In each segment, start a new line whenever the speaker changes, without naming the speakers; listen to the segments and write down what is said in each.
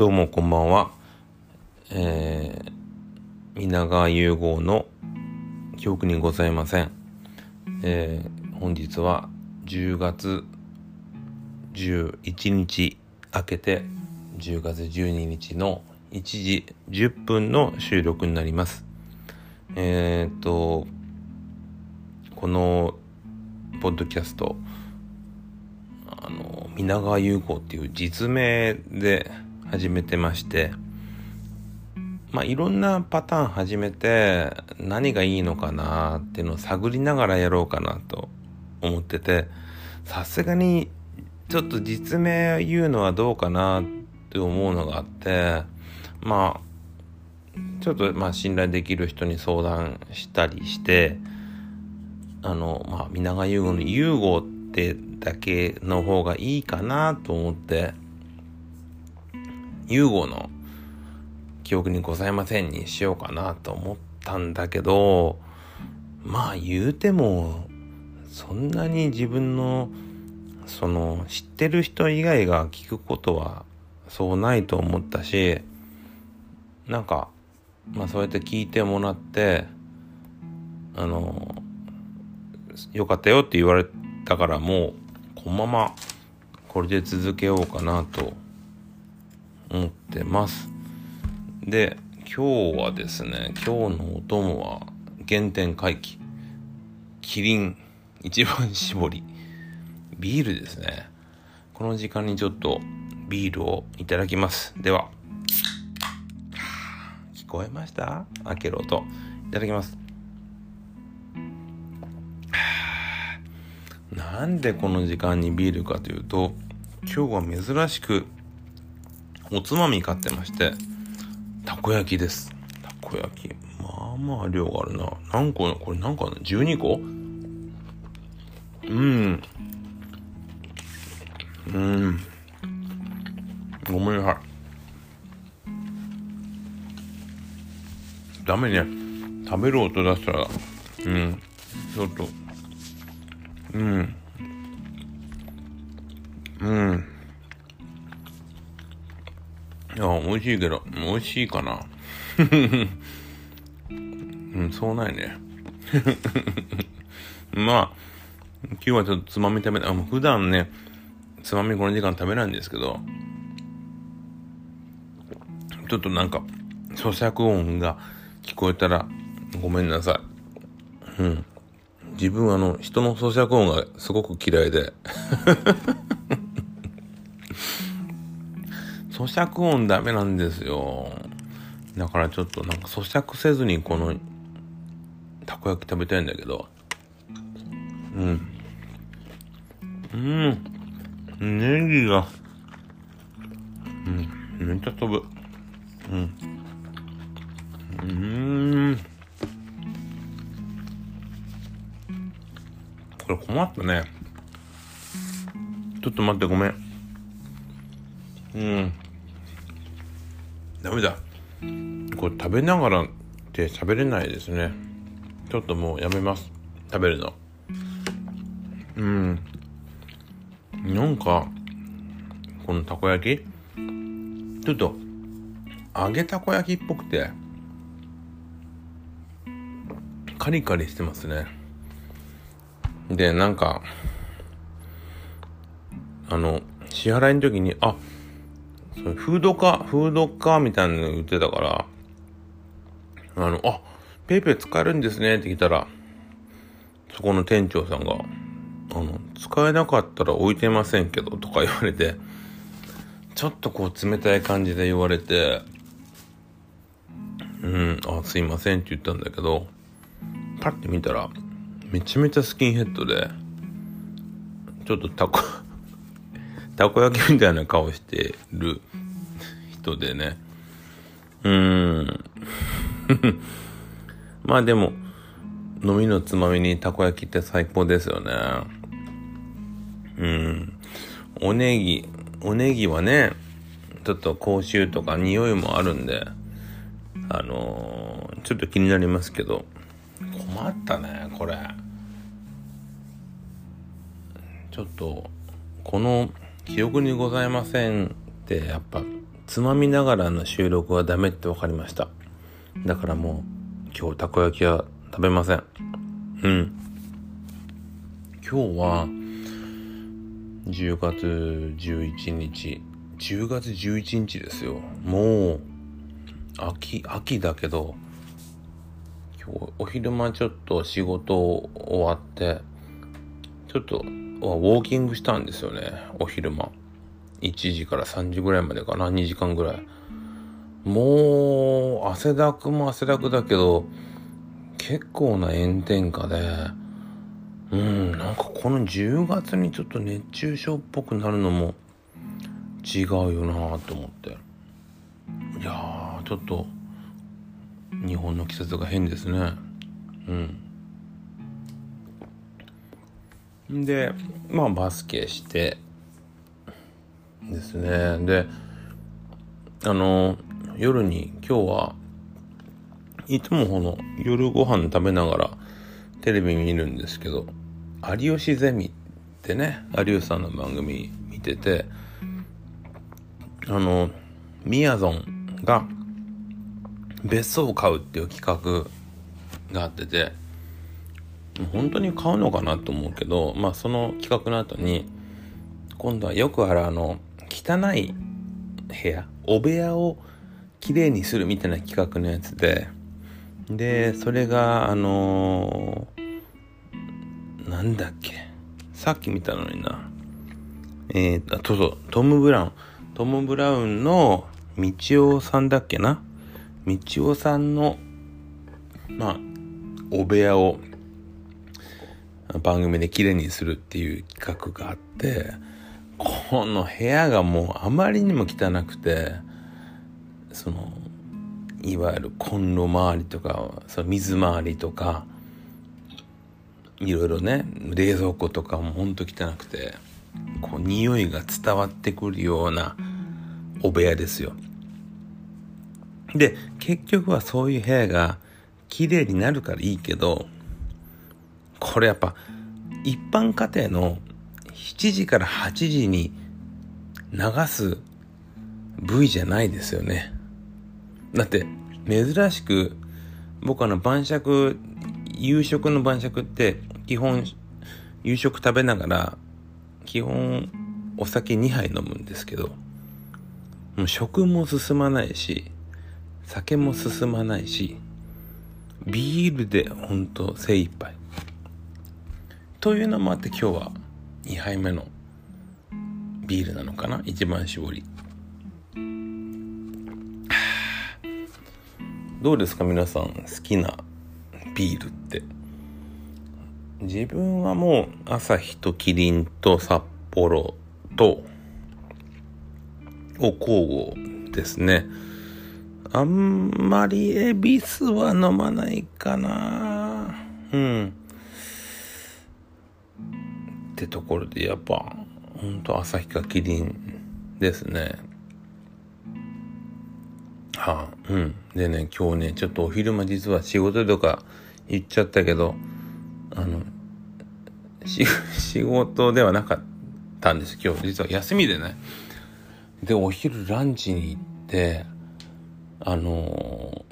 どうもこんばんは。えー、皆川融合の記憶にございません。えー、本日は10月11日明けて10月12日の1時10分の収録になります。えー、っと、このポッドキャスト、あの、皆川優子っていう実名で始めてまして、まあ、いろんなパターン始めて何がいいのかなっていうのを探りながらやろうかなと思ってて、さすがにちょっと実名言うのはどうかなって思うのがあって、まあ、ちょっとまあ信頼できる人に相談したりして、あの、まあ、皆川優吾の優吾ってだけの方がいいかなと思って、優吾の記憶にございませんにしようかなと思ったんだけど、まあ言うても、そんなに自分の、その、知ってる人以外が聞くことはそうないと思ったし、なんか、まあそうやって聞いてもらって、あの、よかったよって言われたからもうこのままこれで続けようかなと思ってます。で今日はですね今日のお供は原点回帰。キリン一番搾り。ビールですね。この時間にちょっとビールをいただきます。では。聞こえました？開ける音。いただきます。なんでこの時間にビールかというと今日は珍しくおつまみ買ってましてたこ焼きです。たこ焼き。まあまあ量があるな。何個これ何個あるの？12個？うん。うん。ごめんなさい。ダメね。食べる音出したら。うん。ちょっと。うん。うん。いや美味しいけど美味しいかな。うんそうないね。まあ今日はちょっとつまみ食べないあもう普段ねつまみこの時間食べないんですけどちょっとなんか咀嚼音が聞こえたらごめんなさい。うん。自分あの人の咀嚼音がすごく嫌いで。咀嚼音ダメなんですよ。だからちょっとなんか咀嚼せずにこのたこ焼き食べたいんだけど。うん。うん。ネギが。うん。めっちゃ飛ぶ。うん。うん。これ困ったね。ちょっと待ってごめん。うん。ダメだ。これ食べながらって喋れないですね。ちょっともうやめます。食べるの。うん。なんかこのたこ焼き？ちょっと揚げたこ焼きっぽくてカリカリしてますね。でなんかあの支払いの時にあフードかフードかみたいなの言ってたからあのあペイペイ使えるんですねって聞いたらそこの店長さんがあの使えなかったら置いてませんけどとか言われてちょっとこう冷たい感じで言われてうんあすいませんって言ったんだけどパッて見たらめちゃめちゃスキンヘッドでちょっとたこたこ焼きみたいな顔してる人でね。うーん。まあでも飲みのつまみにたこ焼きって最高ですよね。うん。おネギおネギはねちょっと口臭とか匂いもあるんであのー、ちょっと気になりますけど困ったねこれ。ちょっとこの記憶にございませんってやっぱつまみながらの収録はダメって分かりました。だからもう今日たこ焼きは食べません。うん。今日は10月11日。10月11日ですよ。もう秋秋だけど今日お昼間ちょっと仕事終わってちょっとはウォーキングしたんですよね。お昼間。1時から3時ぐらいまでかな。2時間ぐらい。もう汗だくも汗だくだけど結構な炎天下でうんなんかこの10月にちょっと熱中症っぽくなるのも違うよなと思って。いやちょっと日本の季節が変ですね。うん。でまあバスケしてですね。であの夜に今日はいつもこの夜ご飯食べながらテレビ見るんですけど「有吉ゼミ」ってね有吉さんの番組見ててあのみやぞんが別荘を買うっていう企画があってて本当に買うのかなと思うけどまあその企画の後に今度はよくあるあの汚い部屋お部屋をきれいにするみたいな企画のやつででそれがあのー、なんだっけさっき見たのにな。えー、とそうそうトム・ブラウン。トム・ブラウンの道夫さんだっけな？道夫さんのまあお部屋を番組で綺麗にするっていう企画があってこの部屋がもうあまりにも汚くてそのいわゆるコンロ周りとかその水回りとかいろいろね冷蔵庫とかもほんと汚くてこう匂いが伝わってくるようなお部屋ですよ。で結局はそういう部屋が綺麗になるからいいけどこれやっぱ一般家庭の7時から8時に流す部位じゃないですよね。だって珍しく僕あの晩酌夕食の晩酌って基本夕食食べながら基本お酒2杯飲むんですけどもう食も進まないし酒も進まないしビールでほんと精一杯というのもあって今日は2杯目のビールなのかな？一番搾り。どうですか？皆さん好きなビールって。自分はもう朝日とキリンと札幌とを交互ですね。あんまり恵比寿は飲まないかな。うん。ってところでやっぱほんと朝日かキリンですね。はあうん。でね今日ねちょっとお昼間実は仕事とか言っちゃったけどあの 仕事ではなかったんです今日。実は休みでね。でお昼ランチに行ってあの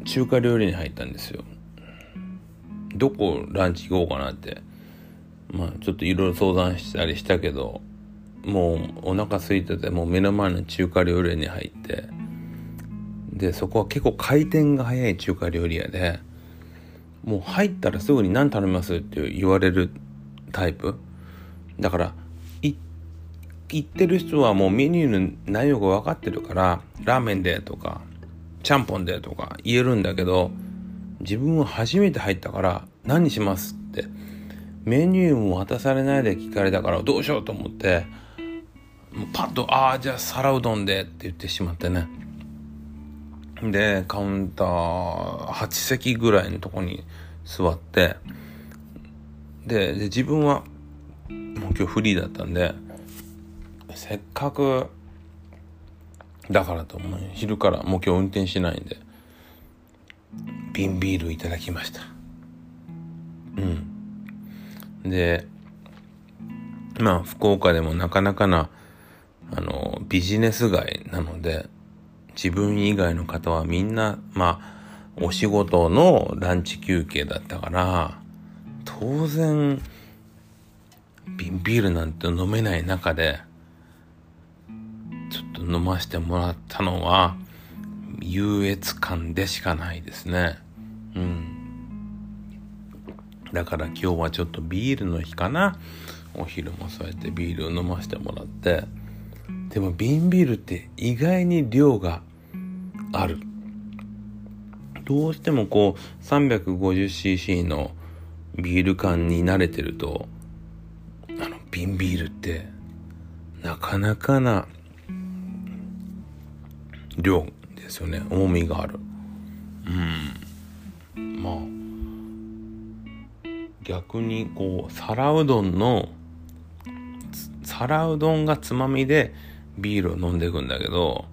ー、中華料理に入ったんですよ。どこランチ行こうかなって。まあちょっといろいろ相談したりしたけどもうお腹空いててもう目の前の中華料理屋に入ってでそこは結構回転が早い中華料理屋でもう入ったらすぐに何頼みますって言われるタイプ。だから行ってる人はもうメニューの内容が分かってるからラーメンでとかちゃんぽんでとか言えるんだけど自分は初めて入ったから何しますってメニューも渡されないで聞かれたからどうしようと思ってパッと「ああじゃあ皿うどんで」って言ってしまってね。でカウンター8席ぐらいのとこに座ってで自分はもう今日フリーだったんでせっかくだからと思う。昼からもう今日運転しないんで瓶ビールいただきました。うん。でまあ福岡でもなかなかなあの、ビジネス街なので、自分以外の方はみんな、まあ、お仕事のランチ休憩だったから、当然、瓶ビールなんて飲めない中で、ちょっと飲ませてもらったのは、優越感でしかないですね。うん。だから今日はちょっとビールの日かな。お昼もそうやってビールを飲ませてもらって。でも瓶ビールって意外に量がある。どうしてもこう 350cc のビール缶に慣れてると、あの瓶ビールってなかなかな量ですよね。重みがある。うん。まあ、逆にこう、皿うどんの、皿うどんがつまみでビールを飲んでいくんだけど、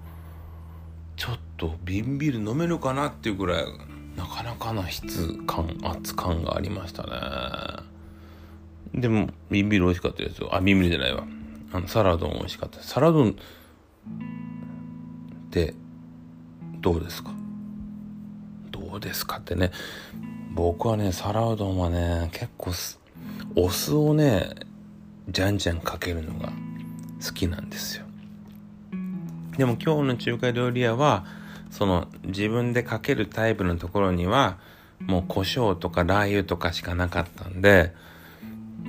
ちょっと瓶ビール飲めるかなっていうぐらい、なかなかな質感、圧感がありましたね。でも、瓶ビール美味しかったですよ。あ、瓶ビールじゃないわ。あの、サラドン美味しかった。サラドンって、どうですか？どうですかってね。僕はね、皿うどんはね、結構お酢をね、じゃんじゃんかけるのが好きなんですよ。でも今日の中華料理屋は、その自分でかけるタイプのところには、もう胡椒とかラー油とかしかなかったんで、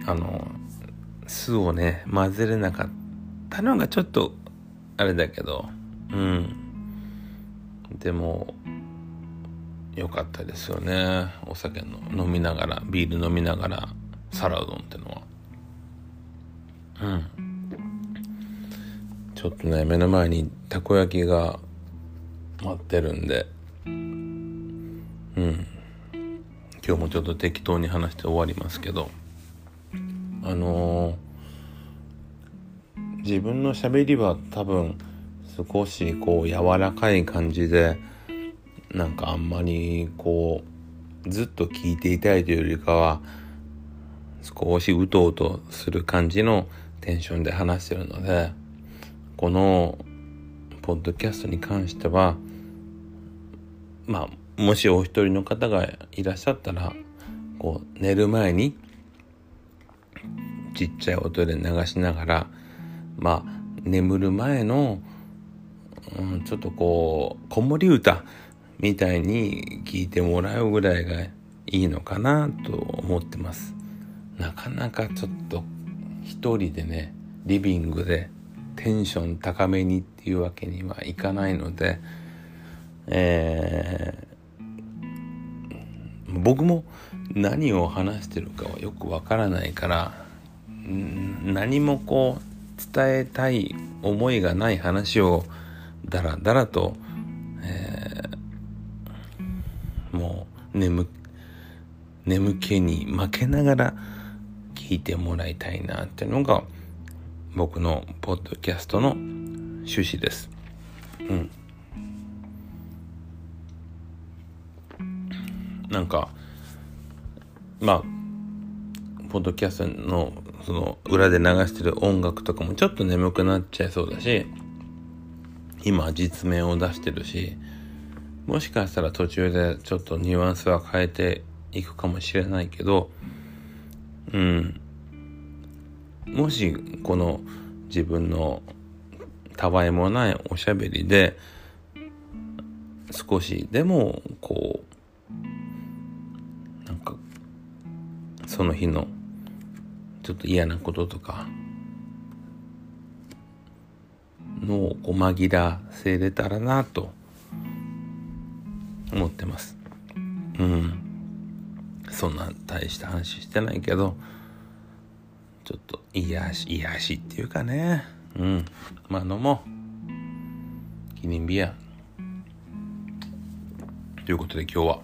あの、酢をね、混ぜれなかったのがちょっと、あれだけど、うん。でも、良かったですよね。お酒の飲みながらビール飲みながらサラうどんってのは。うん。ちょっとね目の前にたこ焼きが待ってるんで。うん。今日もちょっと適当に話して終わりますけど。あのー、自分のしゃべりは多分少しこう柔らかい感じでなんかあんまりこうずっと聞いていたいというよりかは少しうとうとする感じのテンションで話してるのでこのポッドキャストに関してはまあもしお一人の方がいらっしゃったらこう寝る前にちっちゃい音で流しながらまあ眠る前の、うん、ちょっとこう子守歌みたいに聞いてもらうぐらいがいいのかなと思ってます。なかなかちょっと一人でね、リビングでテンション高めにっていうわけにはいかないので、えー、僕も何を話してるかはよくわからないから何もこう伝えたい思いがない話をだらだらと眠眠気に負けながら聞いてもらいたいなっていうのが僕のポッドキャストの趣旨です。うん。なんかまあポッドキャストのその裏で流してる音楽とかもちょっと眠くなっちゃいそうだし今実名を出してるしもしかしたら途中でちょっとニュアンスは変えていくかもしれないけど、うん。もしこの自分のたわいもないおしゃべりで少しでもこうなんかその日のちょっと嫌なこととかのをこう紛らせれたらなと思ってます。うん。そんな大した話してないけどちょっと癒し癒しっていうかね。うん。まあ飲もう。記念日やということで今日は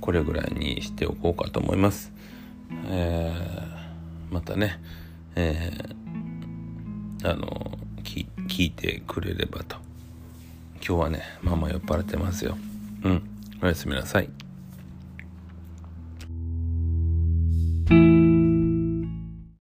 これぐらいにしておこうかと思います。えー、またねえー、あの聞いてくれればと。今日はねママ酔っ払ってますよ。うん。おやすみなさい。